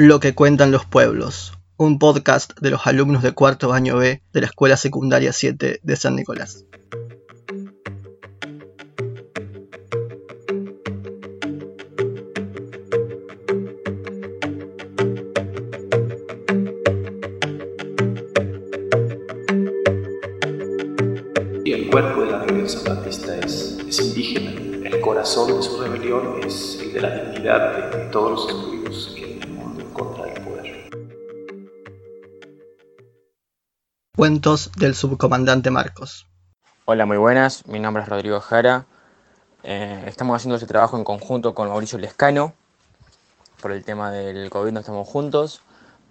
Lo que cuentan los pueblos, un podcast de los alumnos de cuarto año B de la Escuela Secundaria 7 de San Nicolás. El cuerpo de la rebelión zapatista es, indígena. El corazón de su rebelión es el de la dignidad de todos los estudios Cuentos del subcomandante Marcos. Hola, muy buenas. Mi nombre es Rodrigo Jara. Eh, estamos haciendo este trabajo en conjunto con Mauricio Lescano. Por el tema del COVID no estamos juntos,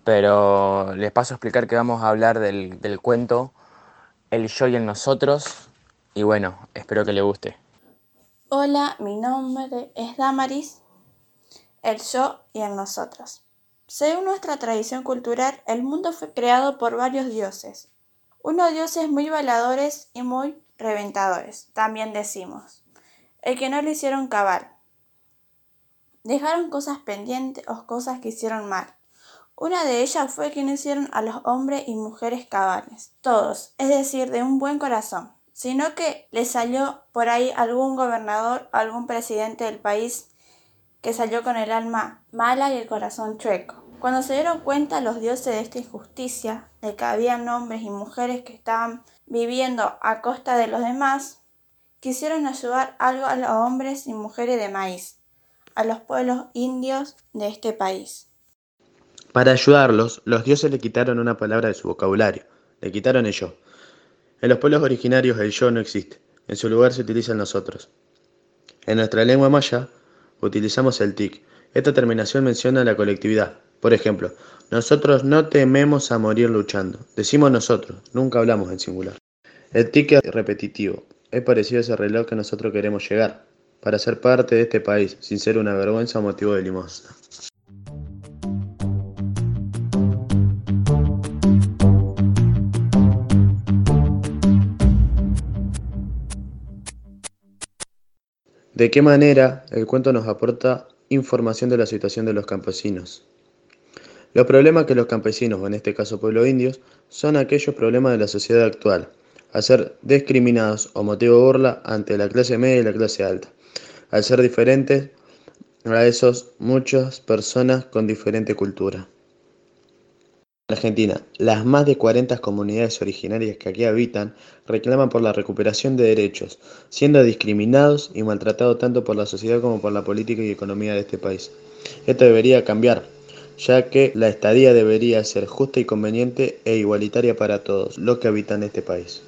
pero les paso a explicar que vamos a hablar del, del cuento El yo y el nosotros. Y bueno, espero que le guste. Hola, mi nombre es Damaris, el yo y el nosotros. Según nuestra tradición cultural, el mundo fue creado por varios dioses. Unos dioses muy baladores y muy reventadores, también decimos. El que no lo hicieron cabal. Dejaron cosas pendientes o cosas que hicieron mal. Una de ellas fue que no hicieron a los hombres y mujeres cabales, todos, es decir, de un buen corazón sino que le salió por ahí algún gobernador, algún presidente del país que salió con el alma mala y el corazón chueco. Cuando se dieron cuenta los dioses de esta injusticia, de que había hombres y mujeres que estaban viviendo a costa de los demás, quisieron ayudar algo a los hombres y mujeres de maíz, a los pueblos indios de este país. Para ayudarlos, los dioses le quitaron una palabra de su vocabulario, le quitaron el yo. En los pueblos originarios el yo no existe, en su lugar se utiliza el nosotros. En nuestra lengua maya utilizamos el tic. Esta terminación menciona la colectividad. Por ejemplo, nosotros no tememos a morir luchando. Decimos nosotros, nunca hablamos en singular. El tic es repetitivo, es parecido a ese reloj que nosotros queremos llegar, para ser parte de este país, sin ser una vergüenza o motivo de limosna. ¿De qué manera el cuento nos aporta información de la situación de los campesinos? Los problemas que los campesinos, o en este caso pueblos indios, son aquellos problemas de la sociedad actual, a ser discriminados o motivo de burla ante la clase media y la clase alta, al ser diferentes a esos muchas personas con diferente cultura. En Argentina, las más de 40 comunidades originarias que aquí habitan reclaman por la recuperación de derechos, siendo discriminados y maltratados tanto por la sociedad como por la política y economía de este país. Esto debería cambiar, ya que la estadía debería ser justa y conveniente e igualitaria para todos los que habitan este país.